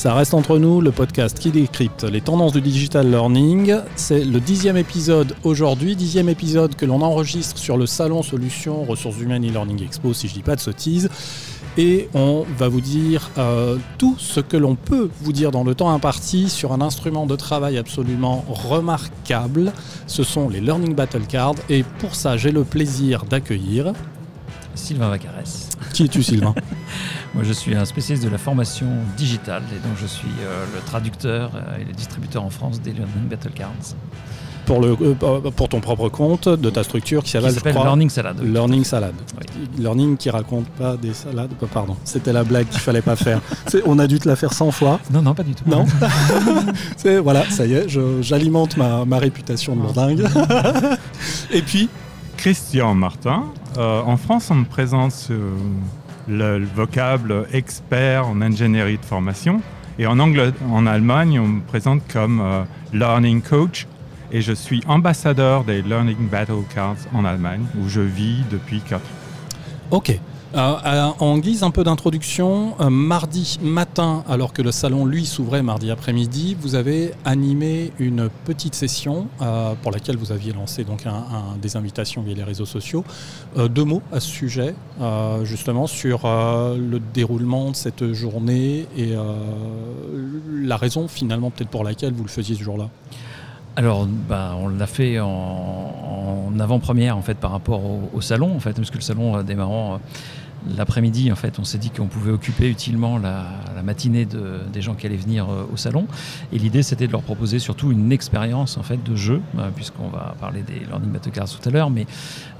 Ça reste entre nous, le podcast qui décrypte les tendances du digital learning. C'est le dixième épisode aujourd'hui, dixième épisode que l'on enregistre sur le salon Solutions Ressources Humaines e-Learning Expo, si je dis pas de sottises. Et on va vous dire euh, tout ce que l'on peut vous dire dans le temps imparti sur un instrument de travail absolument remarquable. Ce sont les Learning Battle Cards. Et pour ça, j'ai le plaisir d'accueillir Sylvain Vacarès. Qui es-tu, Sylvain? Moi, je suis un spécialiste de la formation digitale et donc je suis euh, le traducteur euh, et le distributeur en France des Learning Battle Cards. Pour, le, euh, pour ton propre compte, de ta structure qui s'appelle Learning Salad. Learning Salad. Learning qui raconte pas des salades. Pardon, c'était la blague qu'il fallait pas faire. On a dû te la faire 100 fois. Non, non, pas du tout. Non. voilà, ça y est, j'alimente ma, ma réputation de lourdingue. et puis, Christian Martin. Euh, en France, on me présente le, vocable expert en ingénierie de formation. Et en, Allemagne, on me présente comme euh, learning coach. Et je suis ambassadeur des Learning Battle Cards en Allemagne, où je vis depuis 4 ans. Ok. Euh, euh, en guise un peu d'introduction, euh, mardi matin, alors que le salon lui s'ouvrait mardi après-midi, vous avez animé une petite session pour laquelle vous aviez lancé donc des invitations via les réseaux sociaux. deux mots à ce sujet, justement sur le déroulement de cette journée et la raison finalement peut-être pour laquelle vous le faisiez ce jour-là. Alors, bah, on l'a fait en, avant-première en fait par rapport au, salon, en fait, parce que le salon démarrant L'après-midi, en fait, on s'est dit qu'on pouvait occuper utilement la, matinée des gens qui allaient venir euh, au salon. Et l'idée, c'était de leur proposer surtout une expérience en fait de jeu, euh, puisqu'on va parler des learning battle tout à l'heure, mais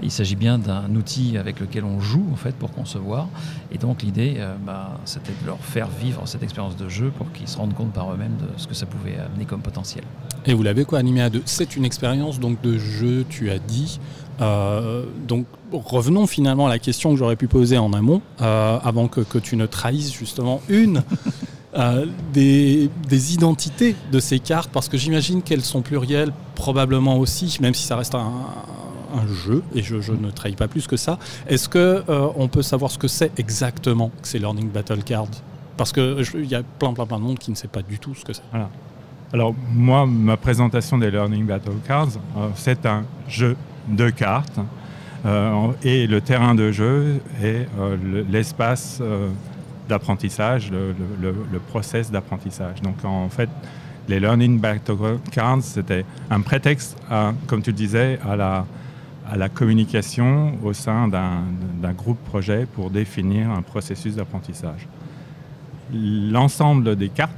il s'agit bien d'un outil avec lequel on joue en fait pour concevoir. Et donc l'idée, euh, bah, c'était de leur faire vivre cette expérience de jeu pour qu'ils se rendent compte par eux-mêmes de ce que ça pouvait amener comme potentiel. Et vous l'avez quoi animé à deux? C'est une expérience donc de jeu, tu as dit. Donc revenons finalement à la question que j'aurais pu poser en amont, euh, avant que, tu ne trahisses justement une euh, des, identités de ces cartes, parce que j'imagine qu'elles sont plurielles probablement aussi, même si ça reste un, jeu, et je, ne trahis pas plus que ça. Est-ce que on peut savoir ce que c'est exactement que ces Learning Battle Cards? Parce qu'il y a plein, plein, plein de monde qui ne sait pas du tout ce que c'est. Alors moi, ma présentation des Learning Battle Cards, c'est un jeu de cartes. Euh, et le terrain de jeu est euh, l'espace euh, d'apprentissage, le, process d'apprentissage. Donc en fait, les Learning Cards, c'était un prétexte, comme tu le disais, à la communication au sein d'un groupe projet pour définir un processus d'apprentissage. L'ensemble des cartes,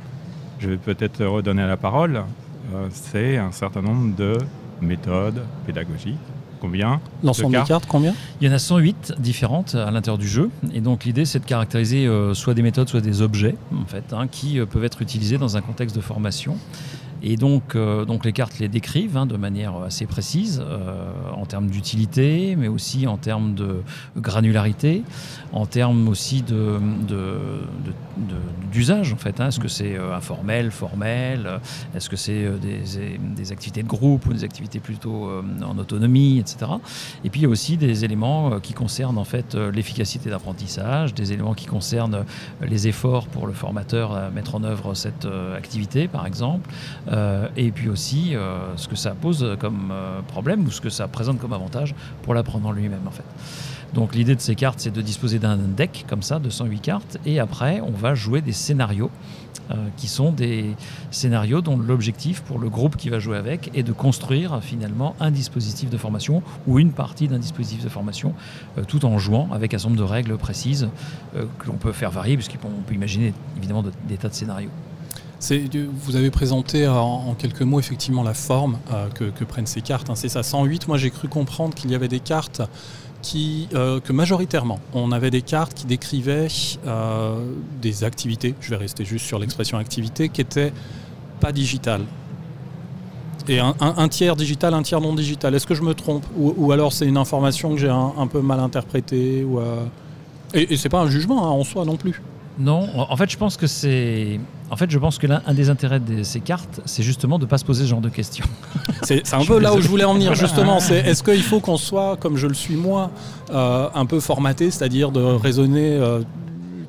je vais peut-être redonner la parole, c'est un certain nombre de méthodes pédagogiques combien L'ensemble des cartes, combien Il y en a 108 différentes à l'intérieur du jeu. Et donc l'idée, c'est de caractériser euh, soit des méthodes, soit des objets, en fait, hein, qui euh, peuvent être utilisés dans un contexte de formation. Et donc, euh, donc les cartes les décrivent hein, de manière assez précise euh, en termes d'utilité, mais aussi en termes de granularité, en termes aussi de, d'usage en fait. Hein. Est-ce que c'est euh, informel, formel Est-ce que c'est des, des, activités de groupe ou des activités plutôt en autonomie, etc. Et puis il y a aussi des éléments qui concernent en fait l'efficacité d'apprentissage, des éléments qui concernent les efforts pour le formateur à mettre en œuvre cette activité, par exemple. Euh, et puis aussi euh, ce que ça pose comme euh, problème ou ce que ça présente comme avantage pour l'apprenant lui-même en fait. Donc l'idée de ces cartes, c'est de disposer d'un deck comme ça, de 108 cartes, et après on va jouer des scénarios qui sont des scénarios dont l'objectif pour le groupe qui va jouer avec est de construire finalement un dispositif de formation ou une partie d'un dispositif de formation tout en jouant avec un certain nombre de règles précises que l'on peut faire varier puisqu'on peut imaginer évidemment des tas de scénarios. Vous avez présenté en, quelques mots effectivement la forme euh, que, prennent ces cartes. Hein. C'est ça, 108. Moi j'ai cru comprendre qu'il y avait des cartes qui, euh, que majoritairement, on avait des cartes qui décrivaient euh, des activités, je vais rester juste sur l'expression activité, qui n'étaient pas digitales. Et un, tiers digital, un tiers non digital. Est-ce que je me trompe ou, alors c'est une information que j'ai un, peu mal interprétée ou, Et, et c'est pas un jugement hein, en soi non plus. Non, en fait, je pense que c'est. En fait, je pense que l'un des intérêts de ces cartes, c'est justement de ne pas se poser ce genre de questions. C'est un peu là où je voulais en venir, justement. C'est est-ce qu'il faut qu'on soit, comme je le suis moi, euh, un peu formaté, c'est-à-dire de raisonner. Euh,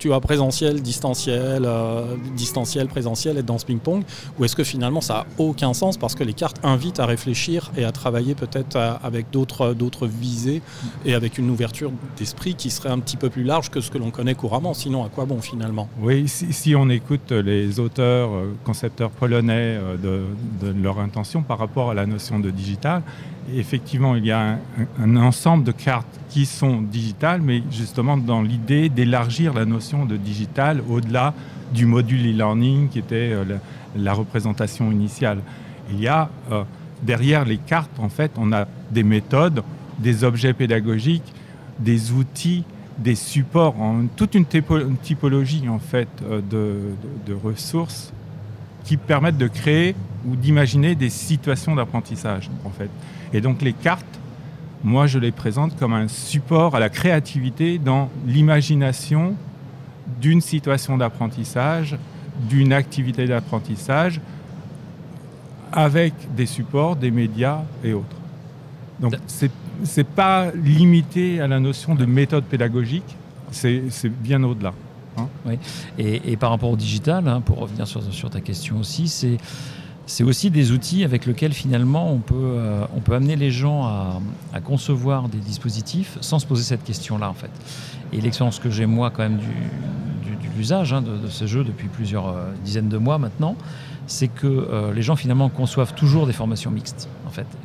tu as présentiel, distanciel, euh, distanciel, présentiel, être dans ce ping-pong Ou est-ce que finalement ça n'a aucun sens parce que les cartes invitent à réfléchir et à travailler peut-être avec d'autres, d'autres visées et avec une ouverture d'esprit qui serait un petit peu plus large que ce que l'on connaît couramment? Sinon, à quoi bon finalement? Oui, si, on écoute les auteurs, euh, concepteurs polonais de leur intention par rapport à la notion de digital, effectivement, il y a un, ensemble de cartes qui sont digitales, mais justement dans l'idée d'élargir la notion de digital au-delà du module e-learning qui était euh, la, représentation initiale. Il y a euh, derrière les cartes, en fait, on a des méthodes, des objets pédagogiques, des outils, des supports, toute une typologie en fait euh, de ressources qui permettent de créer ou d'imaginer des situations d'apprentissage en fait. Et donc les cartes, moi je les présente comme un support à la créativité dans l'imagination d'une situation d'apprentissage, d'une activité d'apprentissage, avec des supports, des médias et autres. Donc c'est n'est pas limité à la notion de méthode pédagogique, c'est bien au-delà. Hein. Oui. Et, par rapport au digital, hein, pour revenir sur, sur ta question aussi, c'est c'est aussi des outils avec lesquels finalement on peut, euh, amener les gens à, concevoir des dispositifs sans se poser cette question-là en fait. Et l'expérience que j'ai moi quand même du, de l'usage hein, de, ce jeu depuis plusieurs euh, dizaines de mois maintenant, c'est que euh, les gens finalement conçoivent toujours des formations mixtes,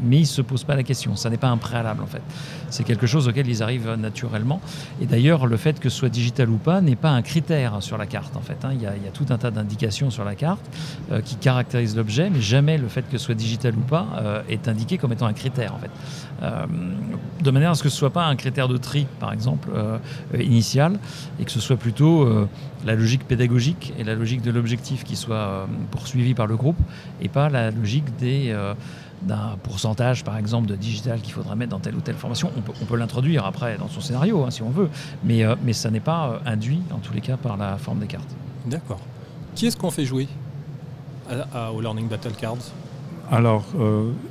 Mais ils ne se posent pas la question. Ça n'est pas un préalable, en fait. C'est quelque chose auquel ils arrivent naturellement. Et d'ailleurs, le fait que ce soit digital ou pas n'est pas un critère sur la carte, en fait. Hein. Il, y a, tout un tas d'indications sur la carte euh, qui caractérisent l'objet, mais jamais le fait que ce soit digital ou pas est indiqué comme étant un critère, en fait. de manière à ce que ce ne soit pas un critère de tri, par exemple, initial, et que ce soit plutôt la logique pédagogique et la logique de l'objectif qui soit euh, poursuivie par le groupe et pas la logique des euh, d'un pourcentage, par exemple, de digital qu'il faudrait mettre dans telle ou telle formation. On peut, l'introduire après dans son scénario, hein, si on veut, mais, euh, mais ça n'est pas induit, en tous les cas, par la forme des cartes. D'accord. Qui est-ce qu'on fait jouer au Learning Battle Cards? Alors,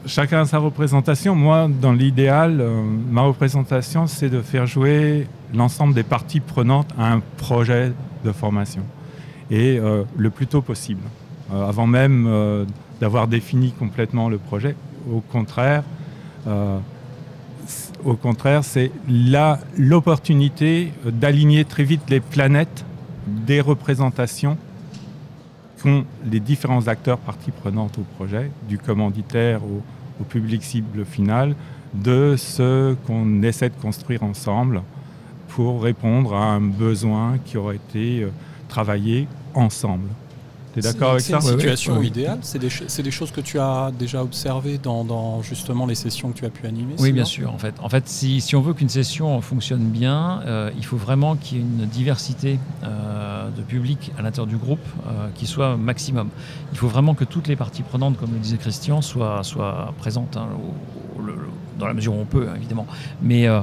chacun a sa représentation. Moi, dans l'idéal, ma représentation, c'est de faire jouer l'ensemble des parties prenantes à un projet de formation. Et euh, le plus tôt possible, euh, avant même euh, d'avoir défini complètement le projet. Au contraire, contraire, c'est l'opportunité d'aligner très vite les planètes des représentations qu'ont les différents acteurs parties prenantes au projet, du commanditaire au, au public cible final, de ce qu'on essaie de construire ensemble pour répondre à un besoin qui aurait été euh, travaillé ensemble. Tu es d'accord avec ça? C'est une situation idéale C'est des, des, choses que tu as déjà observées dans, justement les sessions que tu as pu animer Oui, bien sûr. En fait, en fait si, si on veut qu'une session fonctionne bien, euh, il faut vraiment qu'il y ait une diversité euh, de public à l'intérieur du groupe qui soit maximum. Il faut vraiment que toutes les parties prenantes, comme le disait Christian, soient, soient présentes hein, au, dans la mesure où on peut, hein, évidemment. Mais euh,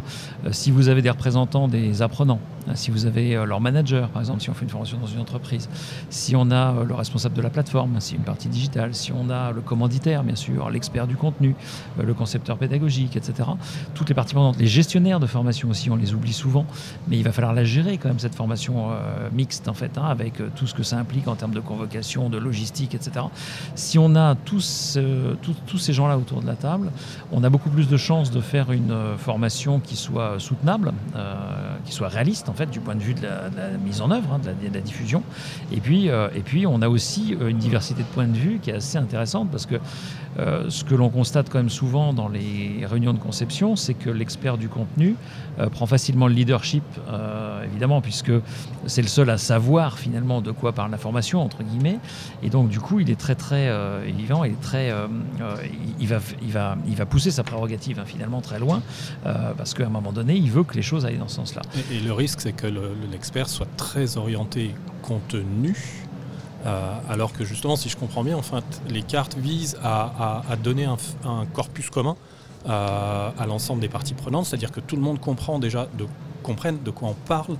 si vous avez des représentants des apprenants, si vous avez euh, leur manager, par exemple, si on fait une formation dans une entreprise, si on a euh, le responsable de la plateforme, si une partie digitale, si on a le commanditaire, bien sûr, l'expert du contenu, le concepteur pédagogique, etc. Toutes les parties prenantes, les gestionnaires de formation aussi, on les oublie souvent, mais il va falloir la gérer quand même, cette formation mixte, en fait, hein, avec tout ce que ça implique en termes de convocation, de logistique, etc. Si on a tous, ces gens-là autour de la table, on a beaucoup plus de chance de faire une euh, formation qui soit soutenable, euh, qui soit réaliste en fait du point de vue de la, mise en œuvre, hein, de, la, diffusion. Et puis, euh, et puis on a aussi une diversité de points de vue qui est assez intéressante parce que ce que l'on constate quand même souvent dans les réunions de conception, c'est que l'expert du contenu prend facilement le leadership, évidemment, puisque c'est le seul à savoir finalement de quoi parle la formation, entre guillemets. Et donc, du coup, il est très, très vivant, est très. il, va, il, va, il va pousser sa prérogative Hein, finalement très loin, euh, parce qu'à un moment donné, il veut que les choses aillent dans ce sens-là. Et, le risque, c'est que l'expert soit très orienté contenu, euh, alors que justement, si je comprends bien, enfin, les cartes visent à, donner un, corpus commun euh, à l'ensemble des parties prenantes, c'est-à-dire que tout le monde comprend déjà de, comprenne de quoi on parle,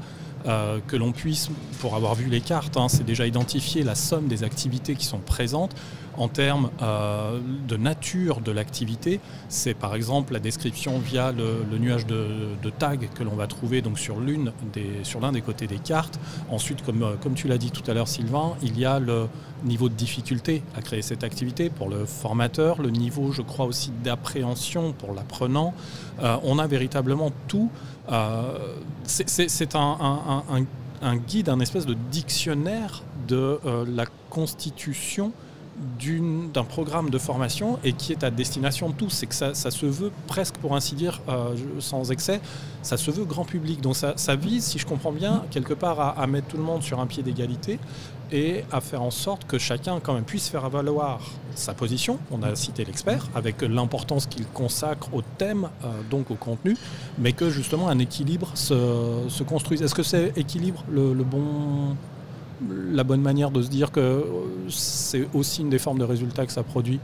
que l'on puisse, pour avoir vu les cartes, hein, c'est déjà identifier la somme des activités qui sont présentes en termes euh, de nature de l'activité, c'est par exemple la description via le, nuage de, tags que l'on va trouver donc sur l'une des, sur l'un des côtés des cartes. Ensuite, comme, euh, comme tu l'as dit tout à l'heure, Sylvain, il y a le niveau de difficulté à créer cette activité pour le formateur, le niveau, je crois aussi d'appréhension pour l'apprenant. Euh, on a véritablement tout. c'est un, un, guide, un espèce de dictionnaire de la constitution d'un programme de formation et qui est à destination de tous. C'est que ça, se veut presque, pour ainsi dire, euh, sans excès, ça se veut grand public. Donc ça, vise, si je comprends bien, quelque part à, mettre tout le monde sur un pied d'égalité et à faire en sorte que chacun quand même puisse faire valoir sa position. On a cité l'expert avec l'importance qu'il consacre au thème, euh, donc au contenu, mais que justement un équilibre se, construise. Est-ce que c'est équilibre le bon la bonne manière de se dire que euh, c'est aussi une des formes de résultats que ça produit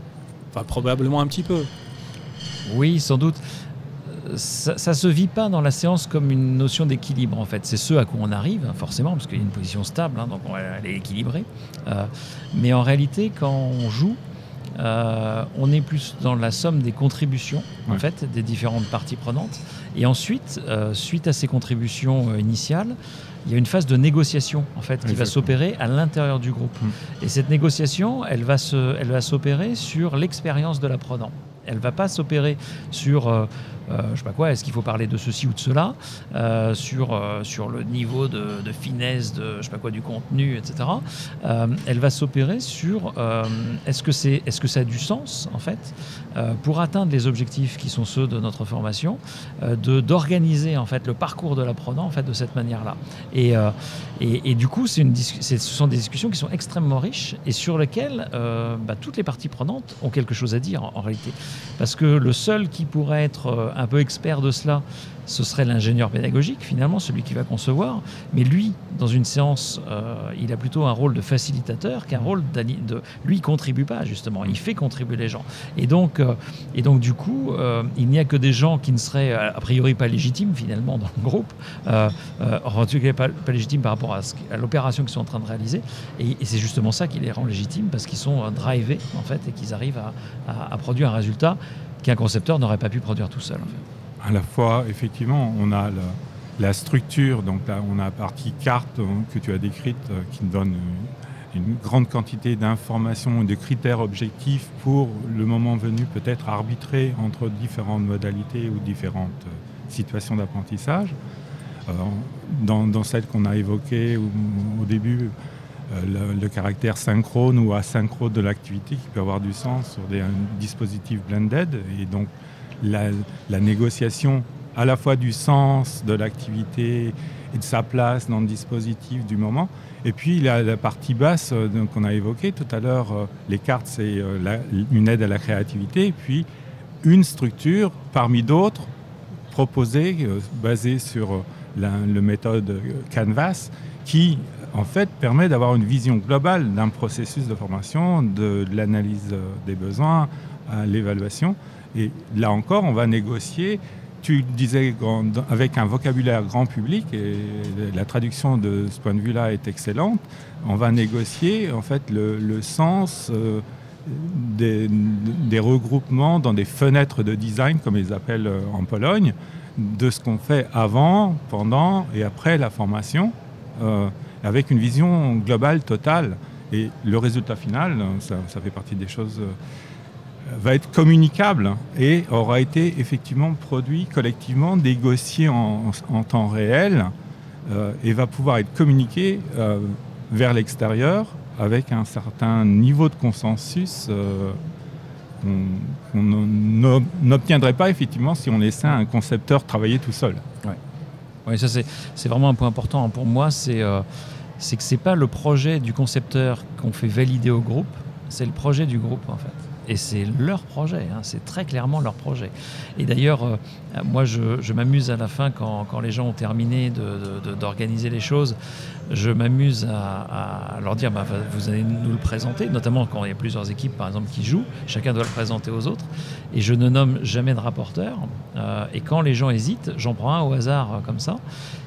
Enfin, probablement un petit peu. Oui, sans doute. Ça, ne se vit pas dans la séance comme une notion d'équilibre en fait. C'est ce à quoi on arrive hein, forcément parce qu'il y a une position stable, hein, donc elle est équilibrée. Euh, mais en réalité, quand on joue, euh, on est plus dans la somme des contributions en fait des différentes parties prenantes. Et ensuite, suite à ces contributions initiales, il y a une phase de négociation en fait qui va s'opérer à l'intérieur du groupe. Mm. Et cette négociation, elle va se, elle va s'opérer sur l'expérience de l'apprenant. Elle va pas s'opérer sur euh, je sais pas quoi, est-ce qu'il faut parler de ceci ou de cela, euh, sur, euh, sur le niveau de, finesse de je sais pas quoi du contenu, etc. elle va s'opérer sur est-ce que c'est est-ce que ça a du sens en fait pour atteindre les objectifs qui sont ceux de notre formation, de d'organiser en fait le parcours de l'apprenant en fait de cette manière-là. Et, et, du coup, une ce sont des discussions qui sont extrêmement riches et sur lesquelles bah, toutes les parties prenantes ont quelque chose à dire en, en réalité, parce que le seul qui pourrait être un peu expert de cela, ce serait l'ingénieur pédagogique, finalement, celui qui va concevoir. Mais lui, dans une séance, euh, il a plutôt un rôle de facilitateur qu'un rôle de. Lui, il contribue pas, justement. Il fait contribuer les gens. Et donc, euh, du coup, euh, il n'y a que des gens qui ne seraient a priori pas légitimes, finalement, dans le groupe. en tout cas, pas, légitimes par rapport à, l'opération qu'ils sont en train de réaliser. Et, c'est justement ça qui les rend légitimes, parce qu'ils sont drivés, en fait, et qu'ils arrivent à produire un résultat qu'un concepteur n'aurait pas pu produire tout seul. À la fois, effectivement, on a la, structure, donc on a la partie carte hein, que tu as décrite, euh, qui donne une grande quantité d'informations et de critères objectifs pour le moment venu peut-être arbitrer entre différentes modalités ou différentes euh, situations d'apprentissage. Euh, dans, celle qu'on a évoquée au, début, le, caractère synchrone ou asynchrone de l'activité qui peut avoir du sens sur des dispositifs blended et donc la, négociation à la fois du sens de l'activité et de sa place dans le dispositif du moment. Et puis la, la partie basse euh, qu'on a évoquée tout à l'heure, euh, les cartes, c'est euh, une aide à la créativité, et puis une structure parmi d'autres proposée, basée sur la le méthode Canvas, qui en fait permet d'avoir une vision globale d'un processus de formation, de l'analyse des besoins à l'évaluation. Et là encore, on va négocier. Tu disais avec un vocabulaire grand public, et la traduction de ce point de vue-là est excellente. On va négocier en fait le, sens euh, des, regroupements dans des fenêtres de design, comme ils appellent euh, en Pologne, de ce qu'on fait avant, pendant et après la formation, euh, avec une vision globale, totale. Et le résultat final, ça, ça fait partie des choses va être communicable et aura été effectivement produit collectivement, négocié en, temps réel euh, et va pouvoir être communiqué euh, vers l'extérieur avec un certain niveau de consensus euh, qu'on n'obtiendrait pas effectivement si on laissait un concepteur travailler tout seul. Oui, ça c'est vraiment un point important pour moi, c'est que ce n'est pas le projet du concepteur qu'on fait valider au groupe, c'est le projet du groupe en fait et c'est leur projet, hein, c'est très clairement leur projet. Et d'ailleurs, euh, moi, je, m'amuse à la fin, quand, les gens ont terminé d'organiser les choses, je m'amuse à, leur dire, bah, vous allez nous le présenter, notamment quand il y a plusieurs équipes, par exemple, qui jouent, chacun doit le présenter aux autres, et je ne nomme jamais de rapporteur. Euh, et quand les gens hésitent, j'en prends un au hasard euh, comme ça.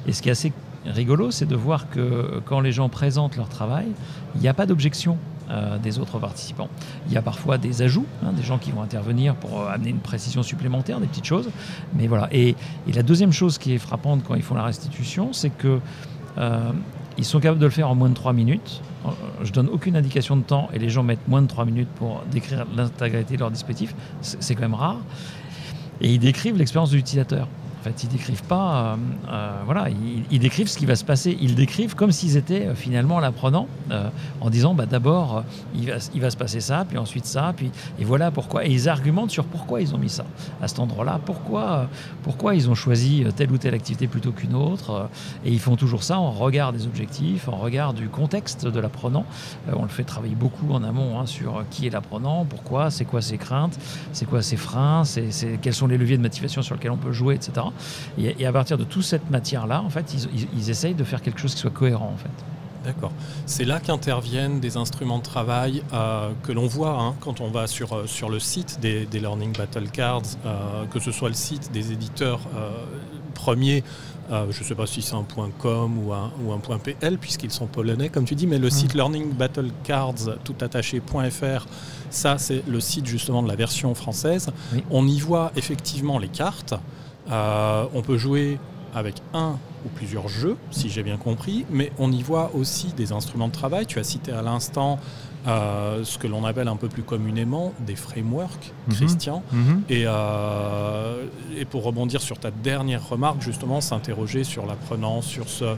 Et ce qui est assez rigolo, c'est de voir que quand les gens présentent leur travail, il n'y a pas d'objection euh, des autres participants. Il y a parfois des ajouts, hein, des gens qui vont intervenir pour euh, amener une précision supplémentaire, des petites choses. Mais voilà. Et, la deuxième chose qui est frappante quand ils font la restitution, c'est que euh, ils sont capables de le faire en moins de 3 minutes. Je donne aucune indication de temps et les gens mettent moins de 3 minutes pour décrire l'intégralité de leur dispositif. C'est quand même rare. Et ils décrivent l'expérience de l'utilisateur. Fait, ils décrivent pas, euh, euh, voilà, ils, décrivent ce qui va se passer. Ils décrivent comme s'ils étaient euh, finalement l'apprenant, en disant, bah, d'abord, il va, il va se passer ça, puis ensuite ça, puis et voilà pourquoi. Et ils argumentent sur pourquoi ils ont mis ça à cet endroit-là, pourquoi, pourquoi ils ont choisi telle ou telle activité plutôt qu'une autre. et ils font toujours ça en regard des objectifs, en regard du contexte de l'apprenant. on le fait travailler beaucoup en amont hein, sur qui est l'apprenant, pourquoi, c'est quoi ses craintes, c'est quoi ses freins, c'est, quels sont les leviers de motivation sur lesquels on peut jouer, etc. Et, à partir de toute cette matière-là, en fait, ils, essayent de faire quelque chose qui soit cohérent, en fait. D'accord. C'est là qu'interviennent des instruments de travail euh, que l'on voit hein, quand on va sur, euh, sur le site des, Learning Battle Cards, euh, que ce soit le site des éditeurs premiers, je ne sais pas si c'est un .com ou un, ou un .pl, puisqu'ils sont polonais, comme tu dis, mais le mmh. site Learning Battle Cards, tout attaché.fr, ça c'est le site justement de la version française. On y voit effectivement les cartes. Euh, on peut jouer avec un ou plusieurs jeux, si j'ai bien compris, mais on y voit aussi des instruments de travail. Tu as cité à l'instant euh, ce que l'on appelle un peu plus communément des frameworks, mhm. Christian. Mhm. Euh, et, pour rebondir sur ta dernière remarque, justement, s'interroger sur l'apprenant, sur ce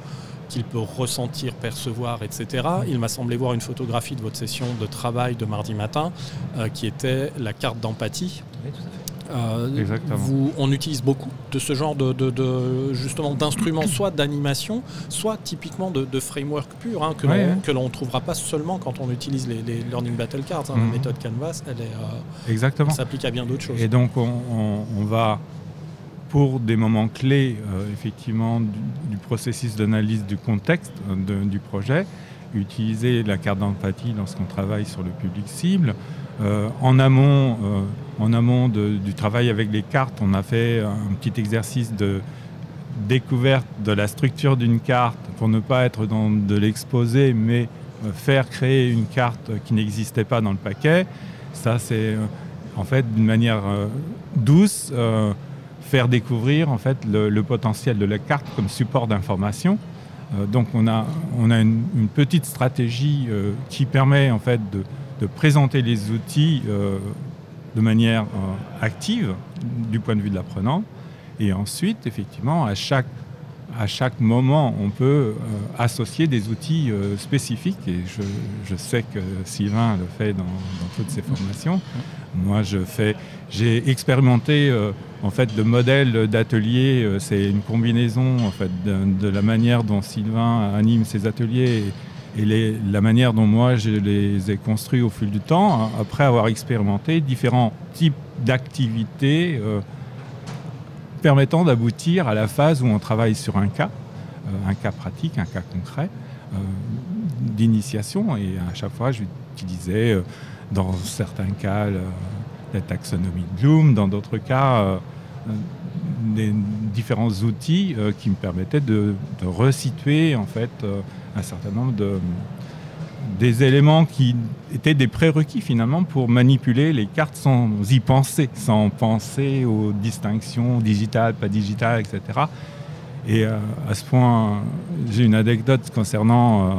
qu'il peut ressentir, percevoir, etc. Il m'a semblé voir une photographie de votre session de travail de mardi matin qui était la carte d'empathie. Oui. Euh, vous, on utilise beaucoup de ce genre de, justement d'instruments, soit d'animation, soit typiquement de, framework pur, hein, que l'on ne trouvera pas seulement quand on utilise les, Learning Battle Cards. Hein. La mhm. méthode Canvas, elle est, euh, s'applique à bien d'autres choses. Et donc on, va pour des moments clés, euh, effectivement, du, processus d'analyse du contexte du projet, utiliser la carte d'empathie lorsqu'on travaille sur le public cible. Euh, en amont, euh, en amont du travail avec les cartes, on a fait un petit exercice de découverte de la structure d'une carte pour ne pas être dans de l'exposé, mais euh, faire créer une carte qui n'existait pas dans le paquet. Ça, c'est en fait d'une manière douce faire découvrir en fait le, potentiel de la carte comme support d'information. Donc on a, une, petite stratégie qui permet en fait de, présenter les outils euh, de manière euh, active du point de vue de l'apprenant. Et ensuite, effectivement, à chaque, moment, on peut euh, associer des outils spécifiques. Et je, sais que Sylvain le fait dans, toutes ses formations. Moi, je fais, j'ai expérimenté en fait de modèles d'ateliers. c'est une combinaison en fait de, la manière dont Sylvain anime ses ateliers et la manière dont moi je les ai construits au fil du temps, hein, après avoir expérimenté différents types d'activités euh, permettant d'aboutir à la phase où on travaille sur un cas, euh, un cas pratique, un cas concret euh, d'initiation. Et à chaque fois, j'utilisais dans certains cas la taxonomie de Bloom, dans d'autres cas des différents outils qui me permettaient de, de resituer en fait un certain nombre de des éléments qui étaient des prérequis finalement pour manipuler les cartes sans y penser, sans penser aux distinctions digitales, pas digitales, etc. Et euh, à ce point, j'ai une anecdote concernant euh,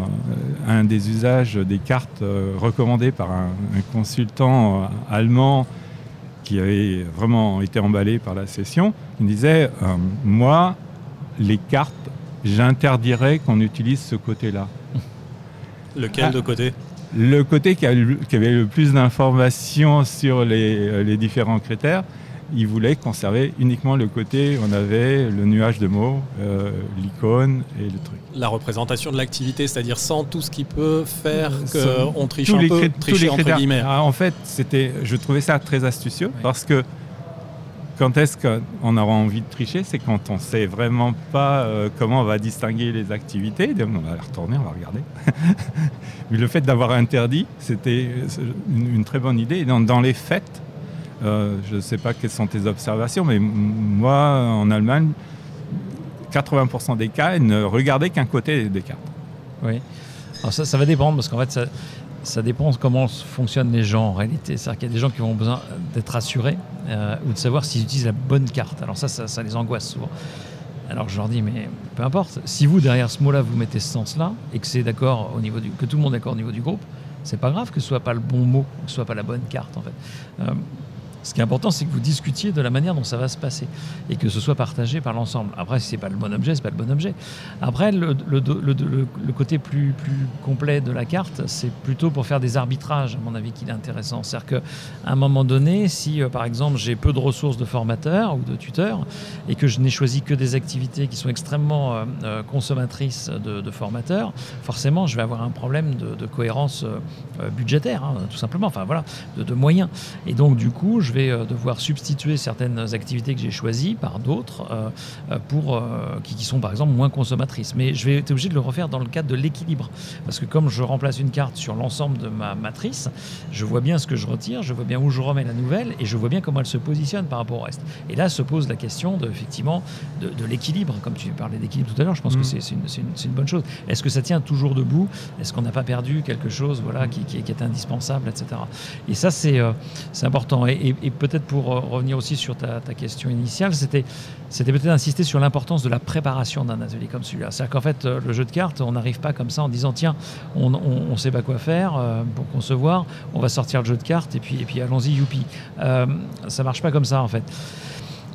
un des usages des cartes euh, recommandées par un, un consultant allemand qui avait vraiment été emballé par la session. Il me disait, moi, les cartes j'interdirais qu'on utilise ce côté-là. Lequel de côté? Le côté qui, avait le plus d'informations sur les, différents critères. Il voulait conserver uniquement le côté, on avait le nuage de mots, euh, l'icône et le truc. La représentation de l'activité, c'est-à-dire sans tout ce qui peut faire qu'on triche un peu, tricher entre guillemets. Ah, en fait, c'était, je trouvais ça très astucieux parce que quand est-ce qu'on aura envie de tricher C'est quand on ne sait vraiment pas euh, comment on va distinguer les activités. On va retourner, on va regarder. Mais le fait d'avoir interdit, c'était une, très bonne idée. dans, les fêtes, euh, je ne sais pas quelles sont tes observations, mais moi, en Allemagne, 80% des cas, ne regarder qu'un côté des cartes. Oui. Alors ça, ça va dépendre parce qu'en fait, ça, ça dépend comment fonctionnent les gens en réalité. C'est-à-dire qu'il y a des gens qui vont besoin d'être rassurés euh, ou de savoir s'ils utilisent la bonne carte. Alors ça, ça, les angoisse souvent. Alors je leur dis, mais peu importe, si vous derrière ce mot-là, vous mettez ce sens-là et que c'est d'accord au niveau du, que tout le monde est d'accord au niveau du groupe, c'est pas grave que ce soit pas le bon mot, que ce soit pas la bonne carte en fait. Euh, ce qui est important, c'est que vous discutiez de la manière dont ça va se passer et que ce soit partagé par l'ensemble. Après, si c'est pas le bon objet, c'est pas le bon objet. Après, le, côté plus, complet de la carte, c'est plutôt pour faire des arbitrages, à mon avis, qu'il est intéressant. C'est-à-dire qu'à un moment donné, si euh, par exemple j'ai peu de ressources de formateurs ou de tuteurs et que je n'ai choisi que des activités qui sont extrêmement euh, euh, consommatrices de, formateurs, forcément, je vais avoir un problème de, cohérence budgétaire, hein, tout simplement. Enfin voilà, de, moyens. Et donc, du coup, je vais euh, devoir substituer certaines activités que j'ai choisies par d'autres euh, euh, pour qui, sont par exemple moins consommatrices. Mais je vais être obligé de le refaire dans le cadre de l'équilibre. Parce que comme je remplace une carte sur l'ensemble de ma matrice, je vois bien ce que je retire, je vois bien où je remets la nouvelle et je vois bien comment elle se positionne par rapport au reste. Et là se pose la question de, effectivement de, l'équilibre. Comme tu parlais d'équilibre tout à l'heure, je pense que mmh. c'est une, une, bonne chose. Est-ce que ça tient toujours debout? Est-ce qu'on n'a pas perdu quelque chose voilà, qui, qui, est indispensable, etc. Et ça, c'est important. et, et peut-être pour euh, revenir aussi sur ta, question initiale, c'était peut-être d'insister sur l'importance de la préparation d'un atelier comme celui-là. C'est-à-dire qu'en fait, euh, le jeu de cartes, on n'arrive pas comme ça en disant tiens, on ne sait pas quoi faire euh, pour concevoir, on va sortir le jeu de cartes et puis, et puis allons-y, youpi. Euh, ça marche pas comme ça en fait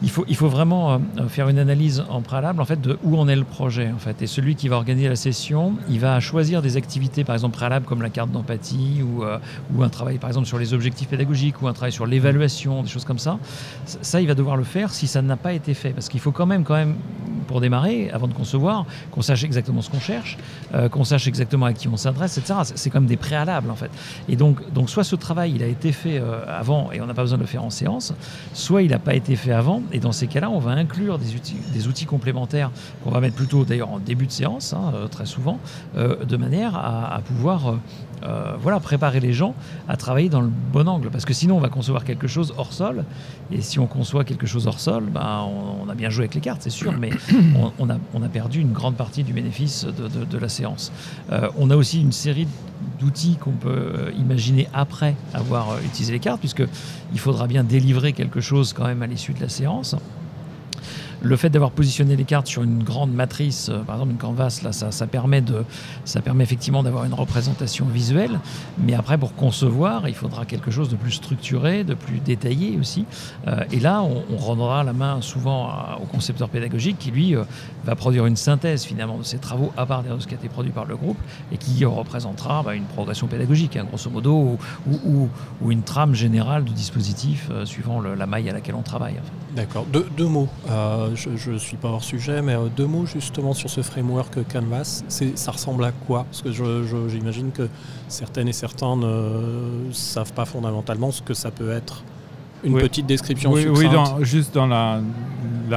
il faut, il faut vraiment euh, faire une analyse en préalable en fait, de où en est le projet. En fait. Et celui qui va organiser la session, il va choisir des activités, par exemple préalables comme la carte d'empathie ou, euh, ou un travail par exemple sur les objectifs pédagogiques ou un travail sur l'évaluation, des choses comme ça. Ça, il va devoir le faire si ça n'a pas été fait. Parce qu'il faut quand même, quand même, pour démarrer, avant de concevoir, qu'on sache exactement ce qu'on cherche, euh, qu'on sache exactement à qui on s'adresse, etc. C'est comme des préalables en fait. Et donc, donc soit ce travail, il a été fait avant et on n'a pas besoin de le faire en séance, soit il n'a pas été fait avant et dans ces cas-là, on va inclure des outils, complémentaires qu'on va mettre plutôt d'ailleurs en début de séance, hein, euh, très souvent, euh, de manière à, pouvoir euh, voilà, préparer les gens à travailler dans le bon angle. Parce que sinon, on va concevoir quelque chose hors sol. Et si on conçoit quelque chose hors sol, ben, on, a bien joué avec les cartes, c'est sûr, mais on, a, on, a, perdu une grande partie du bénéfice de, de, la séance. on a aussi une série d'outils qu'on peut imaginer après avoir utilisé les cartes, puisqu'il faudra bien délivrer quelque chose quand même à l'issue de la séance le fait d'avoir positionné les cartes sur une grande matrice, euh, par exemple une canvas, là, ça, permet, de, ça permet effectivement d'avoir une représentation visuelle. Mais après, pour concevoir, il faudra quelque chose de plus structuré, de plus détaillé aussi. Euh, et là, on, rendra la main souvent au concepteur pédagogique qui, lui, euh, va produire une synthèse finalement de ses travaux à part de ce qui a été produit par le groupe et qui représentera bah, une progression pédagogique, hein, grosso modo, ou, une trame générale du dispositif suivant la maille à laquelle on travaille. D'accord. deux mots je ne suis pas hors sujet, mais euh, deux mots justement sur ce framework Canvas. Ça ressemble à quoi? Parce que j'imagine que certaines et certains ne savent pas fondamentalement ce que ça peut être. Une petite description Oui, oui juste dans la,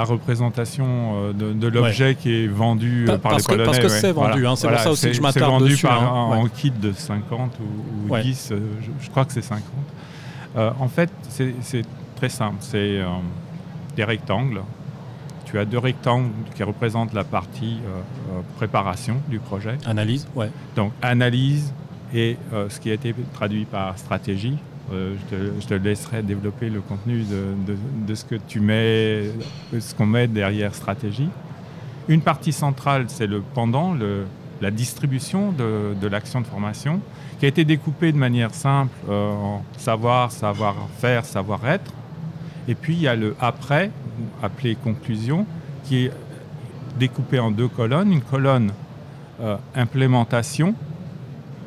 représentation euh, de, l'objet qui est vendu euh, par les Polonais. parce que c'est vendu, hein, c'est pour ça aussi que je m'attarde dessus. C'est vendu hein. en kit de 50 ou, 10, je, crois que c'est 50. en fait, c'est très simple. C'est des rectangles tu as deux rectangles qui représentent la partie euh, euh, préparation du projet. Analyse, ouais. Donc analyse et euh, ce qui a été traduit par stratégie. Je te, laisserai développer le contenu de, ce que tu mets, ce qu'on met derrière stratégie. Une partie centrale, c'est le pendant, le, la distribution de, l'action de formation, qui a été découpée de manière simple en savoir, savoir-faire, savoir-être. Et puis il y a le après, appelé conclusion, qui est découpé en deux colonnes, une colonne euh, implémentation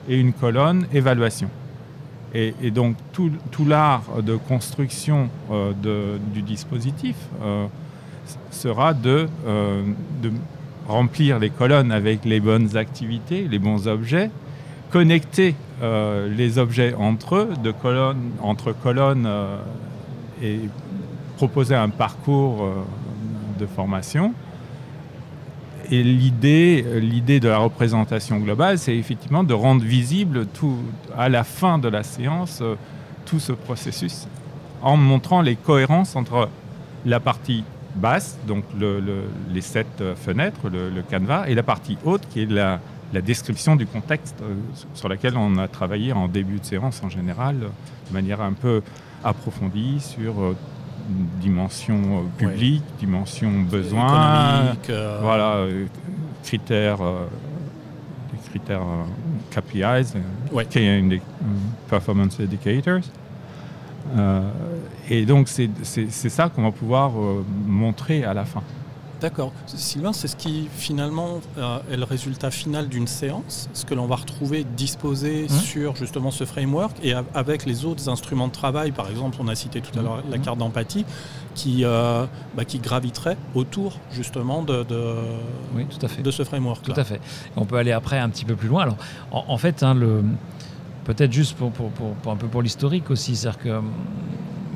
et une colonne évaluation. Et, donc tout, l'art de construction euh, du dispositif euh, sera de, remplir les colonnes avec les bonnes activités, les bons objets, connecter les objets entre eux, de colonne, entre colonnes et proposer un parcours euh, de formation. Et l'idée, de la représentation globale, c'est effectivement de rendre visible tout, à la fin de la séance euh, tout ce processus en montrant les cohérences entre la partie basse, donc les sept fenêtres, le, canevas, et la partie haute qui est la, description du contexte sur laquelle on a travaillé en début de séance en général, de manière un peu approfondie sur dimension publique, dimension besoin, voilà, critères critères euh, KPIs, ouais. Key Performance Indicators. Euh, et donc c'est ça qu'on va pouvoir euh, montrer à la fin. D'accord. Sylvain, c'est ce qui finalement euh, est le résultat final d'une séance, ce que l'on va retrouver disposé mmh. sur justement ce framework et avec les autres instruments de travail, par exemple on a cité tout à l'heure la mmh. carte d'empathie, qui, euh, bah, qui graviterait autour justement de, de, oui, tout à fait. de ce framework. -là. Tout à fait. On peut aller après un petit peu plus loin. Alors, en, fait, hein, le, peut-être juste pour, pour, pour, un peu pour l'historique aussi, c'est-à-dire que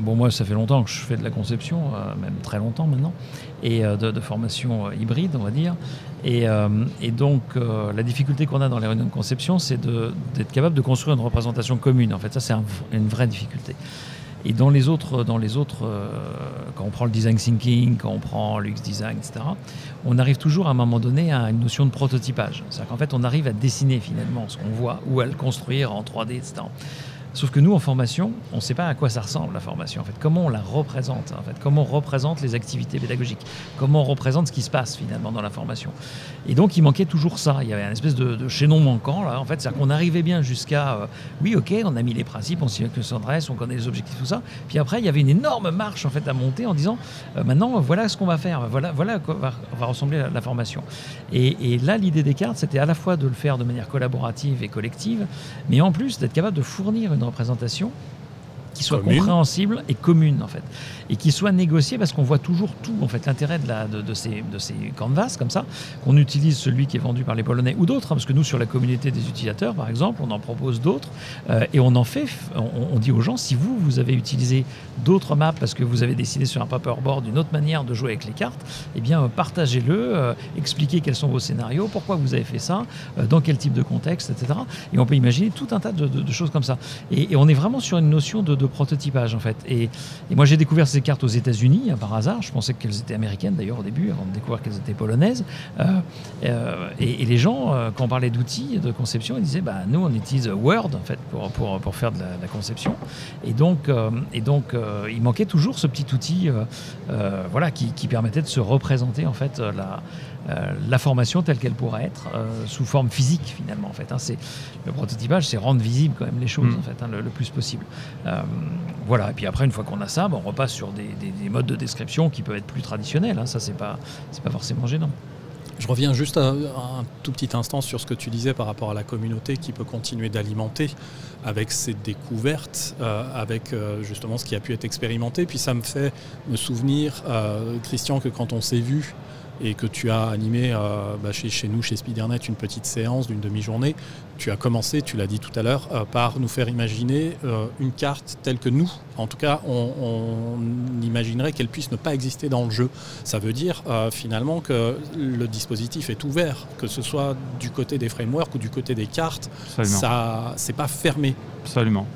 bon, moi, ça fait longtemps que je fais de la conception, euh, même très longtemps maintenant, et euh, de, formation euh, hybride, on va dire. Et, donc, la difficulté qu'on a dans les réunions de conception, c'est d'être capable de construire une représentation commune. En fait, ça, c'est une vraie difficulté. Et dans les autres, dans les autres quand on prend le design thinking, quand on prend l'UX design, etc., on arrive toujours à un moment donné à une notion de prototypage. C'est-à-dire qu'en fait, on arrive à dessiner finalement ce qu'on voit ou à le construire en 3D, etc. Sauf que nous, en formation, on ne sait pas à quoi ça ressemble la formation. En fait, comment on la représente En fait, comment on représente les activités pédagogiques Comment on représente ce qui se passe finalement dans la formation Et donc, il manquait toujours ça. Il y avait une espèce de, chaînon manquant là. En fait, c'est-à-dire qu'on arrivait bien jusqu'à euh, oui, ok, on a mis les principes, on sait que s'adresse, on connaît les objectifs, tout ça. Puis après, il y avait une énorme marche en fait à monter en disant euh, maintenant, voilà ce qu'on va faire. Voilà, voilà à quoi va, ressembler la, formation. Et, et là, l'idée des cartes, c'était à la fois de le faire de manière collaborative et collective, mais en plus d'être capable de fournir une représentation qui soit compréhensible et commune en fait. Et qui soit négocié parce qu'on voit toujours tout en fait l'intérêt de, la, de, ces, de ces canvas comme ça qu'on utilise celui qui est vendu par les polonais ou d'autres hein, parce que nous sur la communauté des utilisateurs par exemple on en propose d'autres euh, et on en fait on, dit aux gens si vous vous avez utilisé d'autres maps parce que vous avez décidé sur un paperboard une autre manière de jouer avec les cartes eh bien euh, partagez-le euh, expliquez quels sont vos scénarios pourquoi vous avez fait ça dans quel type de contexte etc et on peut imaginer tout un tas de, choses comme ça. Et, on est vraiment sur une notion de, prototypage en fait et, et moi j'ai découvert ces cartes aux États-Unis hein, par hasard. Je pensais qu'elles étaient américaines d'ailleurs au début, avant de découvrir qu'elles étaient polonaises. Euh, euh, et, les gens, euh, quand on parlait d'outils de conception, ils disaient bah, nous on utilise Word en fait pour, pour, pour faire de la, conception. Et donc, et donc il manquait toujours ce petit outil voilà, qui, qui, permettait de se représenter en fait la, euh, la formation telle qu'elle pourrait être euh, sous forme physique finalement en fait. Hein. c'est le prototypage, c'est rendre visible quand même les choses mm. en fait hein, le, plus possible. Euh, voilà. Et puis après une fois qu'on a ça, on repasse sur des, modes de description qui peuvent être plus traditionnels. Hein. ça c'est pas c'est pas forcément gênant. Je reviens juste un tout petit instant sur ce que tu disais par rapport à la communauté qui peut continuer d'alimenter avec ses découvertes, avec justement ce qui a pu être expérimenté. Puis ça me fait me souvenir, Christian, que quand on s'est vu et que tu as animé euh, bah, chez, chez, nous, chez Spidernet, une petite séance d'une demi-journée, tu as commencé, tu l'as dit tout à l'heure, euh, par nous faire imaginer euh, une carte telle que nous, en tout cas, on, imaginerait qu'elle puisse ne pas exister dans le jeu. Ça veut dire finalement que le dispositif est ouvert, que ce soit du côté des frameworks ou du côté des cartes, Absolument. ça c'est pas fermé. Absolument.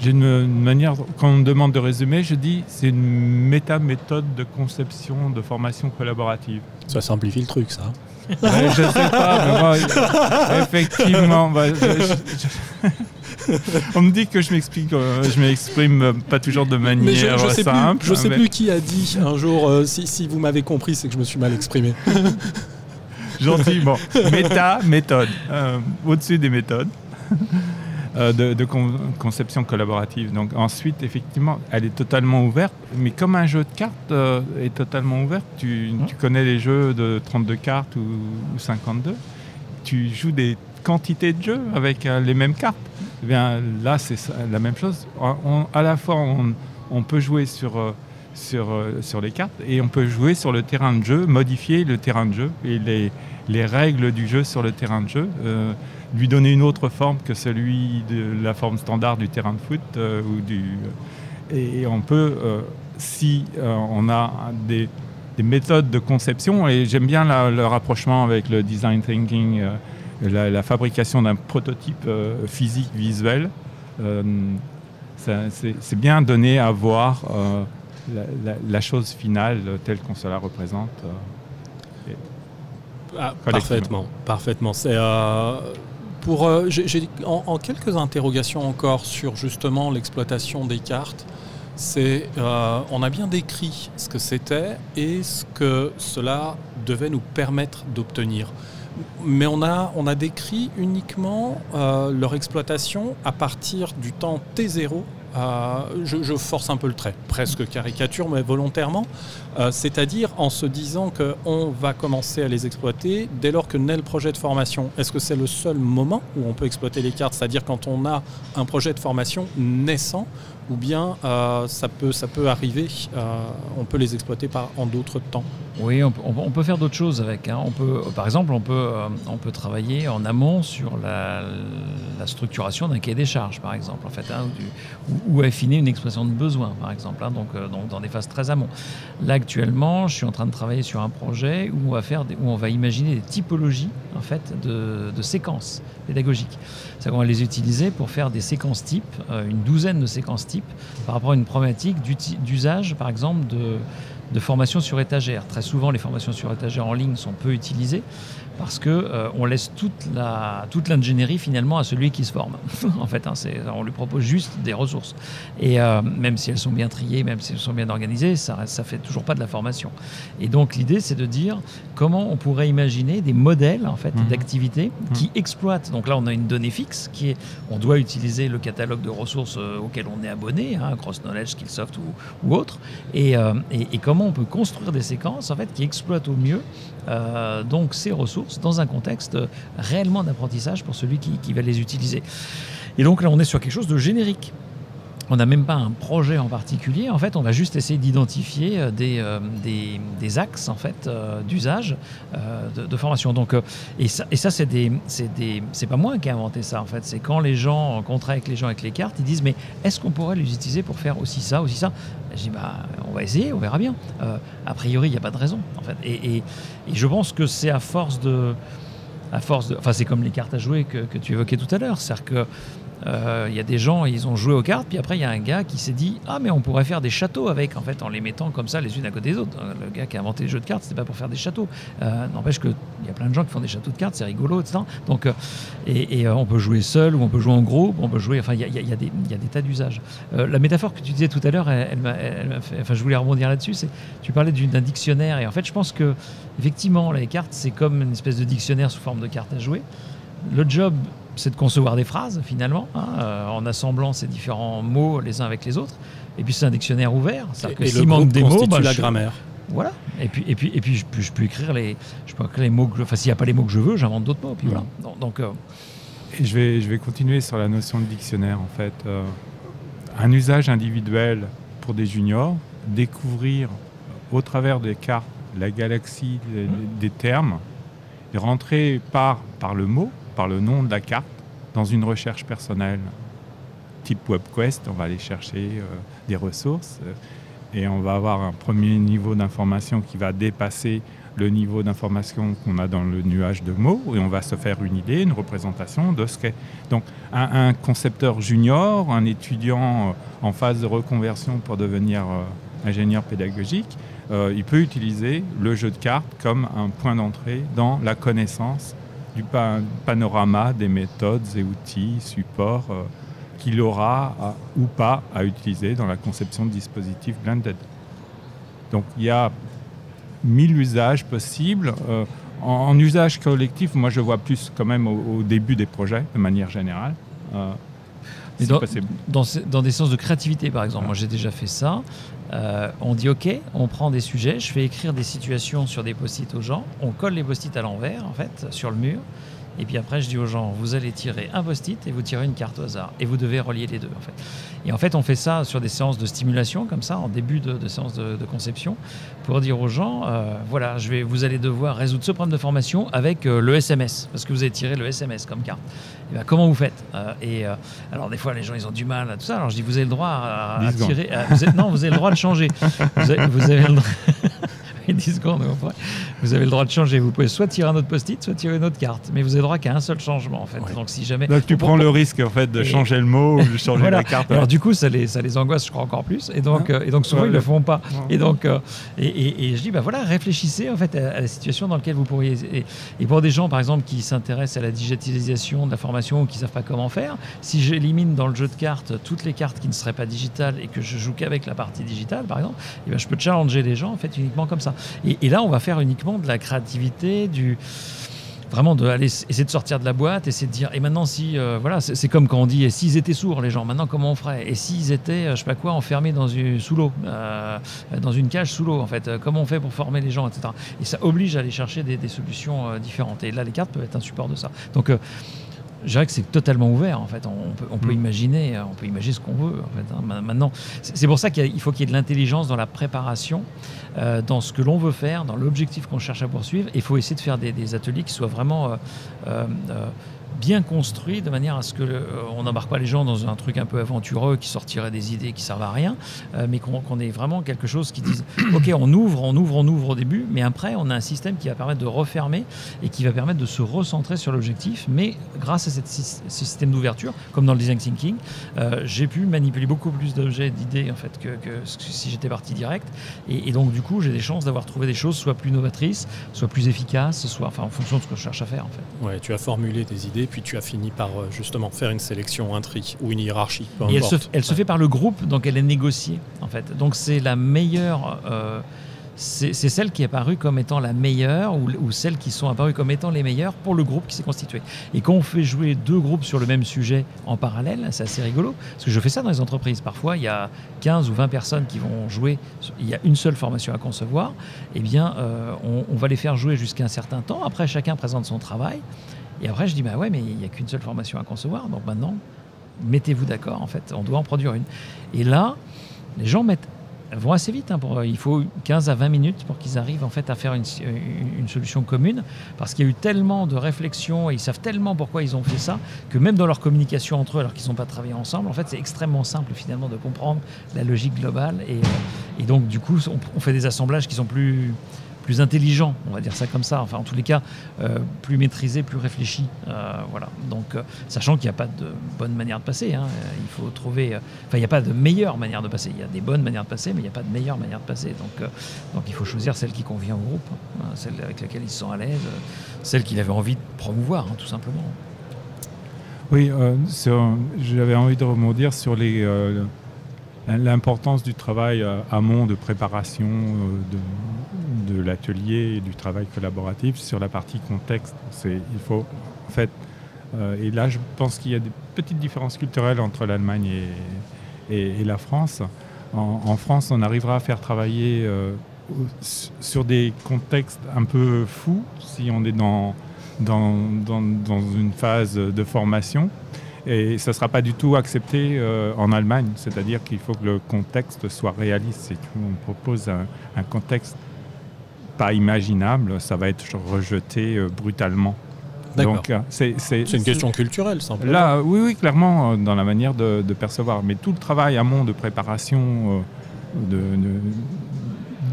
J'ai une, manière, quand on me demande de résumer, je dis c'est une méta-méthode de conception de formation collaborative. Ça simplifie le truc, ça. Je je sais pas, mais moi, effectivement, bah, on me dit que je m'explique, euh, je m'exprime pas toujours de manière je, sais simple. je sais plus qui a dit un jour, euh, si, si, vous m'avez compris, c'est que je me suis mal exprimé. Gentiment. Méta, méthode. Euh, au-dessus des méthodes. Euh, de, conception collaborative. Donc ensuite, effectivement, elle est totalement ouverte, mais comme un jeu de cartes euh, est totalement ouvert, tu, mmh. tu, connais les jeux de 32 cartes ou, 52, tu joues des quantités de jeux avec euh, les mêmes cartes. Eh bien, là, c'est la même chose. à la fois, on, peut jouer sur, sur, sur les cartes et on peut jouer sur le terrain de jeu, modifier le terrain de jeu et les, les règles du jeu sur le terrain de jeu lui donner une autre forme que celui de la forme standard du terrain de foot. Euh, ou du, et, on peut, euh, si euh, on a des, méthodes de conception, et j'aime bien le rapprochement avec le design thinking, la, fabrication d'un prototype physique visuel, c'est bien donné à voir la, chose finale telle qu'on se la représente. Ah, parfaitement, parfaitement. C'est j'ai en, quelques interrogations encore sur justement l'exploitation des cartes. C'est on a bien décrit ce que c'était et ce que cela devait nous permettre d'obtenir mais on a, on a décrit uniquement euh, leur exploitation à partir du temps T0. Euh, je, force un peu le trait, presque caricature, mais volontairement. Euh, c'est-à-dire en se disant qu'on va commencer à les exploiter dès lors que naît le projet de formation. Est-ce que c'est le seul moment où on peut exploiter les cartes? C'est-à-dire quand on a un projet de formation naissant ou bien ça, peut, ça peut arriver, on peut les exploiter en d'autres temps oui, on, peut faire d'autres choses avec. Hein. On peut, par exemple, on peut, euh, on peut travailler en amont sur la, structuration d'un cahier des charges, par exemple, en fait, hein, ou, affiner une expression de besoin, par exemple, hein, euh, donc, dans des phases très amont. Là, actuellement, je suis en train de travailler sur un projet où on va, faire où on va imaginer des typologies en fait, de, séquences pédagogiques. C'est-à-dire qu'on va les utiliser pour faire des séquences types, euh, une douzaine de séquences types, par rapport à une problématique d'usage, par exemple, de de formation sur étagère. Très souvent, les formations sur étagère en ligne sont peu utilisées parce que euh, on laisse toute la toute l'ingénierie finalement à celui qui se forme. en fait, hein, on lui propose juste des ressources. Et euh, même si elles sont bien triées, même si elles sont bien organisées, ça ça fait toujours pas de la formation. Et donc l'idée, c'est de dire comment on pourrait imaginer des modèles en fait mmh. d'activités mmh. qui exploitent. Donc là, on a une donnée fixe qui est, on doit utiliser le catalogue de ressources euh, auquel on est abonné, hein, Cross Knowledge, Skillsoft ou, ou autre, et, et, et, comment on peut construire des séquences en fait qui exploitent au mieux donc ces ressources dans un contexte réellement d'apprentissage pour celui qui, va les utiliser. Et donc là, on est sur quelque chose de générique. On n'a même pas un projet en particulier. En fait, on va juste essayer d'identifier euh, euh, des, axes en fait euh, d'usage de, formation. Donc, et ça, c'est pas moi qui ai inventé ça. En fait, c'est quand les gens, on travaille avec les gens avec les cartes, ils disent mais est-ce qu'on pourrait les utiliser pour faire aussi ça, aussi ça? Je dis bah on va essayer, on verra bien. a priori, il n'y a pas de raison en fait. Et je pense que c'est à force de à force de. Enfin, c'est comme les cartes à jouer que, que tu évoquais tout à l'heure. C'est-à-dire que il euh, y a des gens, ils ont joué aux cartes, puis après il y a un gars qui s'est dit ah mais on pourrait faire des châteaux avec en fait en les mettant comme ça les unes à côté des autres. Le gars qui a inventé les jeux de cartes, c'était pas pour faire des châteaux. Euh, n'empêche que il y a plein de gens qui font des châteaux de cartes, c'est rigolo, etc. Donc euh, et, on peut jouer seul ou on peut jouer en groupe, on peut jouer. Enfin il y a, des tas d'usages. la métaphore que tu disais tout à l'heure, enfin je voulais rebondir là-dessus, c'est tu parlais d'un dictionnaire et en fait je pense que effectivement les cartes c'est comme une espèce de dictionnaire sous forme de cartes à jouer. Le job c'est de concevoir des phrases finalement, hein, euh, en assemblant ces différents mots les uns avec les autres. Et puis c'est un dictionnaire ouvert, c'est-à-dire que s'il manque des mots, bah, la grammaire. Voilà. Et puis et puis et puis je, peux écrire les, je peux écrire les mots. Que, enfin s'il n'y a pas les mots que je veux, j'invente d'autres mots. Puis voilà. Donc, euh, je vais je vais continuer sur la notion de dictionnaire en fait. Euh, un usage individuel pour des juniors, découvrir au travers des cartes la galaxie des, mmh. des termes, et rentrer par par le mot par le nom de la carte dans une recherche personnelle type WebQuest. On va aller chercher euh, des ressources euh, et on va avoir un premier niveau d'information qui va dépasser le niveau d'information qu'on a dans le nuage de mots et on va se faire une idée, une représentation de ce qu'est. Donc un, concepteur junior, un étudiant euh, en phase de reconversion pour devenir ingénieur pédagogique, il peut utiliser le jeu de cartes comme un point d'entrée dans la connaissance du panorama des méthodes et outils, supports euh, qu'il aura ou pas à utiliser dans la conception de dispositifs blended. Donc il y a mille usages possibles. Euh, en, usage collectif, moi je vois plus quand même au, début des projets, de manière générale. Euh, dans, dans, dans, des sens de créativité, par exemple, moi j'ai déjà fait ça. Euh, on dit OK, on prend des sujets, je fais écrire des situations sur des post-it aux gens, on colle les post-it à l'envers, en fait, sur le mur. Et puis après, je dis aux gens, vous allez tirer un post-it et vous tirez une carte au hasard. Et vous devez relier les deux, en fait. Et en fait, on fait ça sur des séances de stimulation, comme ça, en début de, de séance de, conception, pour dire aux gens, euh, voilà, je vais, vous allez devoir résoudre ce problème de formation avec euh, le SMS, parce que vous avez tiré le SMS comme carte. Et ben, comment vous faites Et alors, des fois, les gens, ils ont du mal à tout ça. Alors, je dis, vous avez le droit à, tirer. non, vous avez le droit de changer. Vous avez, vous avez le droit. 10 secondes. Vous avez le droit de changer. Vous pouvez soit tirer un autre post-it, soit tirer une autre carte. Mais vous avez le droit qu'à un seul changement, en fait. Donc, si jamais. Donc, tu prends le risque, en fait, de changer le mot ou de changer la carte. Alors, du coup, ça les, ça les angoisse, je crois, encore plus. Et donc, euh, et donc souvent, ils ne le font pas. Et donc, euh, et, et, je dis, bah voilà, réfléchissez, en fait, à, la situation dans laquelle vous pourriez. Et, pour des gens, par exemple, qui s'intéressent à la digitalisation de la formation ou qui ne savent pas comment faire, si j'élimine dans le jeu de cartes toutes les cartes qui ne seraient pas digitales et que je joue qu'avec la partie digitale, par exemple, et eh ben, je peux challenger les gens, en fait, uniquement comme ça. Et, là, on va faire uniquement de la créativité, vraiment de aller essayer de sortir de la boîte, essayer de dire et maintenant si euh, voilà c'est comme quand on dit et s'ils étaient sourds les gens maintenant comment on ferait? Et s'ils étaient euh, je sais pas quoi enfermés dans une sous l'eau euh, dans une cage sous l'eau en fait comment on fait pour former les gens etc et ça oblige à aller chercher des, des solutions différentes. Et là les cartes peuvent être un support de ça. Donc je dirais que c'est totalement ouvert en fait. On peut, on peut mm. imaginer, on peut imaginer ce qu'on veut en fait. Hein. Maintenant, c'est pour ça qu'il faut qu'il y ait de l'intelligence dans la préparation, euh, dans ce que l'on veut faire, dans l'objectif qu'on cherche à poursuivre. Il faut essayer de faire des, ateliers qui soient vraiment euh, euh, bien construit de manière à ce que euh, on n'embarque pas les gens dans un truc un peu aventureux qui sortirait des idées qui servent à rien, euh, mais qu'on ait vraiment quelque chose qui dise ok on ouvre, on ouvre, on ouvre au début, mais après on a un système qui va permettre de refermer et qui va permettre de se recentrer sur l'objectif. Mais grâce à ce système d'ouverture, comme dans le design thinking, euh, j'ai pu manipuler beaucoup plus d'objets, d'idées en fait que, si j'étais parti direct. Et, donc du coup j'ai des chances d'avoir trouvé des choses soit plus novatrices, soit plus efficaces, soit enfin en fonction de ce que je cherche à faire en fait. Ouais, tu as formulé des idées puis tu as fini par euh, justement faire une sélection, un tri ou une hiérarchie. Et elle, se, fait par le groupe, donc elle est négociée en fait. Donc c'est la meilleure. Euh, c'est celle qui est apparue comme étant la meilleure ou, celles qui sont apparues comme étant les meilleures pour le groupe qui s'est constitué. Et quand on fait jouer deux groupes sur le même sujet en parallèle, c'est assez rigolo. Parce que je fais ça dans les entreprises. Parfois, il y a 15 ou 20 personnes qui vont jouer. Il y a une seule formation à concevoir. Eh bien, euh, on, on va les faire jouer jusqu'à un certain temps. Après, chacun présente son travail. Et après, je dis, bah ouais, mais il n'y a qu'une seule formation à concevoir. Donc maintenant, mettez-vous d'accord, en fait. On doit en produire une. Et là, les gens mettent, vont assez vite. Hein, pour, il faut 15 à 20 minutes pour qu'ils arrivent en fait à faire une, une, solution commune. Parce qu'il y a eu tellement de réflexions et ils savent tellement pourquoi ils ont fait ça que même dans leur communication entre eux, alors qu'ils n'ont pas travaillé ensemble, en fait, c'est extrêmement simple finalement de comprendre la logique globale. Et, euh, donc, du coup, on, on fait des assemblages qui sont plus plus intelligent, on va dire ça comme ça, enfin en tous les cas euh, plus maîtrisé, plus réfléchi. Euh, voilà. Donc, euh, sachant qu'il n'y a pas de bonne manière de passer, hein, il faut trouver. Enfin, il n'y a pas de meilleure manière de passer. Il y a des bonnes manières de passer, mais il n'y a pas de meilleure manière de passer. Donc, donc il faut choisir celle qui convient au groupe, hein, celle avec laquelle ils se à l'aise, celle qu'il avait envie de promouvoir, hein, tout simplement. Oui, j'avais envie de rebondir sur les l'importance du travail amont de préparation de, de l'atelier et du travail collaboratif sur la partie contexte. il faut, en fait, euh, et là je pense qu'il y a des petites différences culturelles entre l'Allemagne et, la France. En, France, on arrivera à faire travailler euh, sur des contextes un peu fous si on est dans, dans, dans, une phase de formation. Et ça ne sera pas du tout accepté euh, en Allemagne, c'est-à-dire qu'il faut que le contexte soit réaliste. Si on propose un contexte pas imaginable, ça va être rejeté euh, brutalement. Donc, euh, c'est une question culturelle, simplement. Là, oui, oui, clairement, euh, dans la manière de, percevoir. Mais tout le travail amont de préparation de,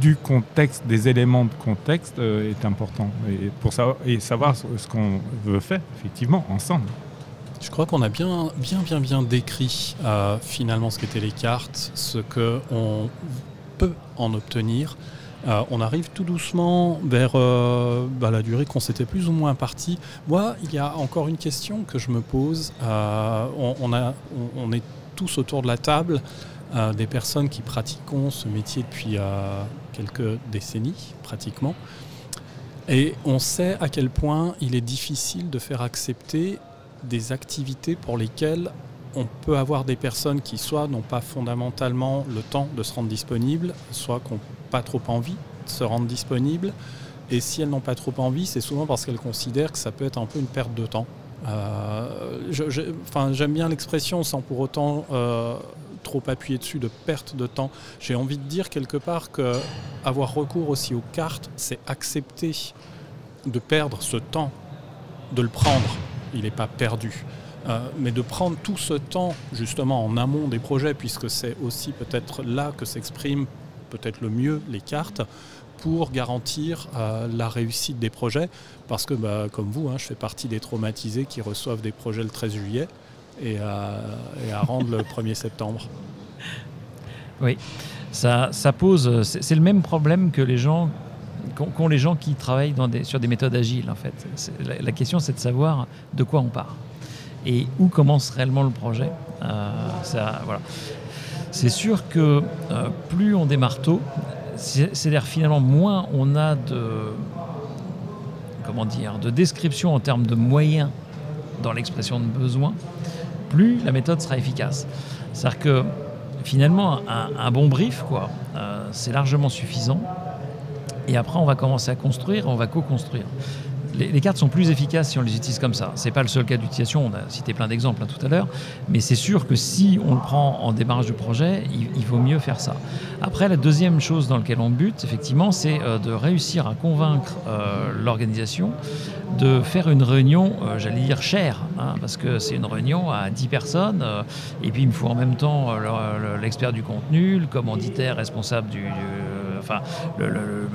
du contexte, des éléments de contexte est important. Et, pour savoir, et savoir ce qu'on veut faire, effectivement, ensemble. Je crois qu'on a bien, bien, bien, bien décrit finalement ce qu'étaient les cartes, ce qu'on peut en obtenir. Euh, on arrive tout doucement vers euh, bah, la durée qu'on s'était plus ou moins parti. Moi, il y a encore une question que je me pose. Euh, on, est tous autour de la table, des personnes qui pratiquons ce métier depuis quelques décennies, pratiquement. Et on sait à quel point il est difficile de faire accepter des activités pour lesquelles on peut avoir des personnes qui soit n'ont pas fondamentalement le temps de se rendre disponibles, soit qui n'ont pas trop envie de se rendre disponibles. Et si elles n'ont pas trop envie, c'est souvent parce qu'elles considèrent que ça peut être un peu une perte de temps. Euh, j'aime bien l'expression sans pour autant euh, trop appuyer dessus de perte de temps. J'ai envie de dire quelque part que avoir recours aussi aux cartes, c'est accepter de perdre ce temps, de le prendre. Il n'est pas perdu. Euh, mais de prendre tout ce temps justement en amont des projets, puisque c'est aussi peut-être là que s'expriment peut-être le mieux les cartes, pour garantir la réussite des projets. Parce que, bah, comme vous, hein, je fais partie des traumatisés qui reçoivent des projets le 13 juillet et à, rendre le 1er septembre. Oui, ça, ça pose. C'est le même problème que les gens qu'ont les gens qui travaillent dans des, sur des méthodes agiles, en fait. La, question, c'est de savoir de quoi on part et où commence réellement le projet. Euh, voilà. C'est sûr que euh, plus on démarre tôt, c'est-à-dire finalement moins on a de, description en termes de moyens dans l'expression de besoin, plus la méthode sera efficace. C'est-à-dire que finalement, un, bon brief, quoi, euh, c'est largement suffisant. Et après, on va commencer à construire, on va co-construire les, cartes sont plus efficaces si on les utilise comme ça. Ce n'est pas le seul cas d'utilisation, on a cité plein d'exemples hein, tout à l'heure, mais c'est sûr que si on le prend en démarrage du projet, il, vaut mieux faire ça. Après, la deuxième chose dans laquelle on bute, effectivement, c'est euh, de réussir à convaincre euh, l'organisation de faire une réunion, euh, j'allais dire chère, hein, parce que c'est une réunion à 10 personnes, et puis il me faut en même temps l'expert du contenu, le commanditaire responsable du, enfin, le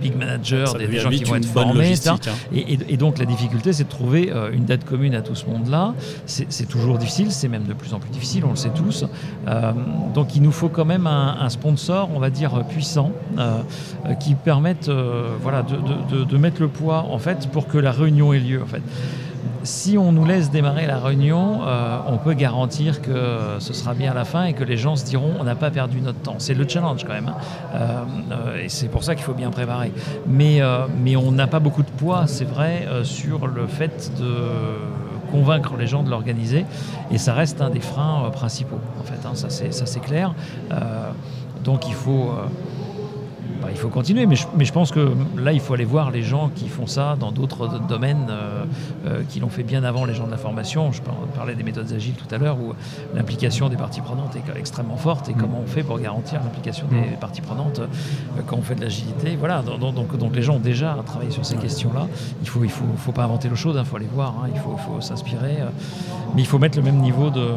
big manager, des, gens qui vont être formés. Hein. Et, donc la difficulté, c'est de trouver euh, une date commune à tout ce monde-là. C'est toujours difficile, c'est même de plus en plus difficile, on le sait tous. Euh, donc il nous faut quand même un, sponsor, on va dire, puissant, euh, qui permette voilà, de, de, mettre le poids en fait, pour que la réunion ait lieu. En fait si on nous laisse démarrer la réunion, euh, on peut garantir que ce sera bien à la fin et que les gens se diront on n'a pas perdu notre temps. C'est le challenge quand même. Hein. Euh, euh, et c'est pour ça qu'il faut bien préparer. Mais, mais on n'a pas beaucoup de poids, c'est vrai, sur le fait de convaincre les gens de l'organiser. Et ça reste un des freins principaux, en fait. Hein. Ça, c'est clair. donc il faut il faut continuer, mais je, pense que là, il faut aller voir les gens qui font ça dans d'autres domaines, euh, euh, qui l'ont fait bien avant les gens de la formation. Je parlais des méthodes agiles tout à l'heure, où l'implication des parties prenantes est extrêmement forte, et mm. comment on fait pour garantir l'implication des mm. parties prenantes euh, quand on fait de l'agilité. Voilà, donc, donc, les gens ont déjà travaillé sur ces questions-là. Il ne faut, il faut, faut, pas inventer l'eau chaude, il hein, faut aller voir, hein. il faut, faut s'inspirer, mais il faut mettre le même niveau de,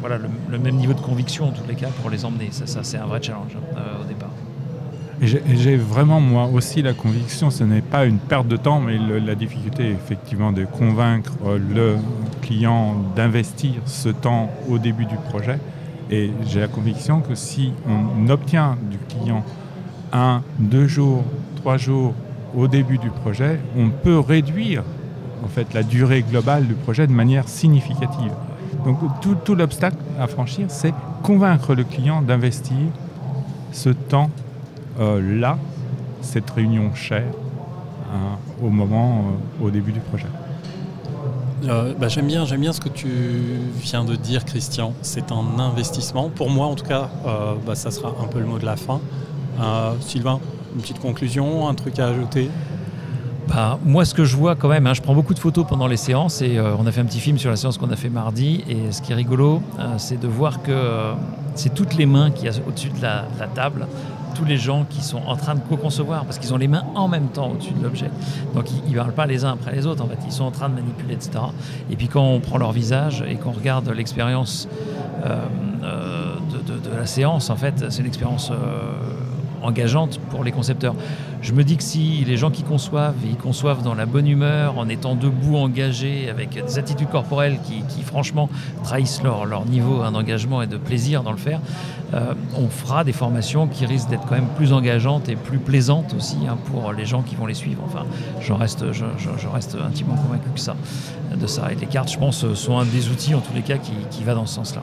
voilà, le, même niveau de conviction en tous les cas pour les emmener. Ça, ça c'est un vrai challenge au départ. J'ai vraiment moi aussi la conviction, ce n'est pas une perte de temps, mais la difficulté effectivement de convaincre euh, le client d'investir ce temps au début du projet. Et j'ai la conviction que si on obtient du client un, deux jours, trois jours au début du projet, on peut réduire en fait la durée globale du projet de manière significative. Donc tout, tout l'obstacle à franchir, c'est convaincre le client d'investir ce temps euh, là, cette réunion chère hein, au moment, euh, au début du projet. Euh, bah, j'aime bien, j'aime bien ce que tu viens de dire, Christian. C'est un investissement. Pour moi, en tout cas, bah, ça sera un peu le mot de la fin. Sylvain, une petite conclusion, un truc à ajouter? Bah, moi, ce que je vois quand même, hein, je prends beaucoup de photos pendant les séances et on a fait un petit film sur la séance qu'on a fait mardi. Et ce qui est rigolo, c'est de voir que c'est toutes les mains qu'il y a au-dessus de la, table tous les gens qui sont en train de co-concevoir, parce qu'ils ont les mains en même temps au-dessus de l'objet. Donc ils ne parlent pas les uns après les autres, en fait. Ils sont en train de manipuler, etc. Et puis quand on prend leur visage et qu'on regarde l'expérience euh, euh, de, la séance, en fait, c'est une expérience... Euh, engageante pour les concepteurs. Je me dis que si les gens qui conçoivent, ils conçoivent dans la bonne humeur, en étant debout, engagés, avec des attitudes corporelles qui, franchement trahissent leur, niveau d'engagement et de plaisir dans le faire, euh, on fera des formations qui risquent d'être quand même plus engageantes et plus plaisantes aussi hein, pour les gens qui vont les suivre. Enfin, j'en reste, je, reste intimement convaincu que ça, de ça. Et les cartes, je pense, sont un des outils en tous les cas qui va dans ce sens-là.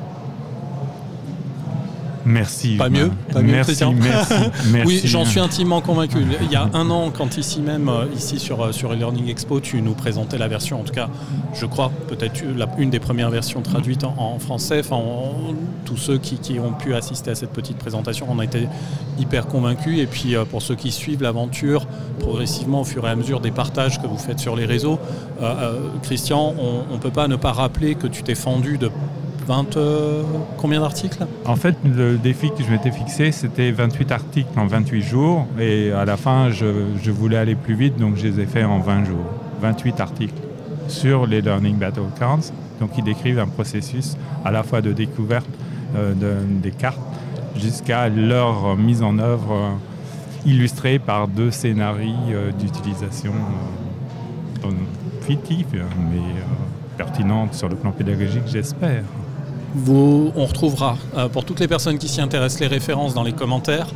Merci. Pas mieux, pas mieux merci, oui, j'en suis intimement convaincu. Il y a un an, quand ici même, euh, ici sur, euh, sur e-learning expo, tu nous présentais la version, en tout cas, je crois, peut-être une des premières versions traduites en, français. Enfin, tous ceux qui, qui, ont pu assister à cette petite présentation, on a été hyper convaincus. Et puis, euh, pour ceux qui suivent l'aventure, progressivement, au fur et à mesure des partages que vous faites sur les réseaux, Christian, on ne peut pas ne pas rappeler que tu t'es fendu de 20 euh, combien d'articles En fait, le défi que je m'étais fixé, c'était 28 articles en 28 jours. Et à la fin, je, voulais aller plus vite, donc je les ai faits en 20 jours. 28 articles sur les Learning Battle Cards. Donc, ils décrivent un processus à la fois de découverte euh, des cartes jusqu'à leur mise en œuvre illustré par deux scénarios d'utilisation fictifs, mais pertinentes sur le plan pédagogique, j'espère. On retrouvera pour toutes les personnes qui s'y intéressent les références dans les commentaires.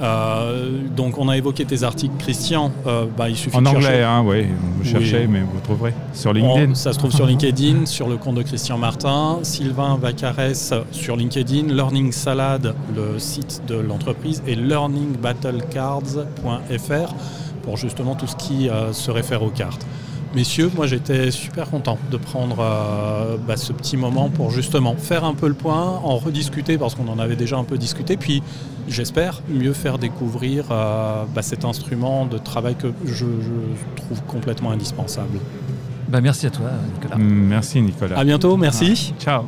Euh, donc on a évoqué tes articles, Christian. Euh, bah, il suffit en de anglais, hein, oui. Vous cherchez, mais vous trouverez sur LinkedIn. ça se trouve sur LinkedIn, sur le compte de Christian Martin, Sylvain Vacarès sur LinkedIn, Learning Salad, le site de l'entreprise, et learningbattlecards.fr pour justement tout ce qui euh, se réfère aux cartes. Messieurs, moi j'étais super content de prendre euh, bah, ce petit moment pour justement faire un peu le point, en rediscuter parce qu'on en avait déjà un peu discuté, puis j'espère mieux faire découvrir euh, bah, cet instrument de travail que je, trouve complètement indispensable. Bah, merci à toi Nicolas. Merci Nicolas. À bientôt, merci. Ciao.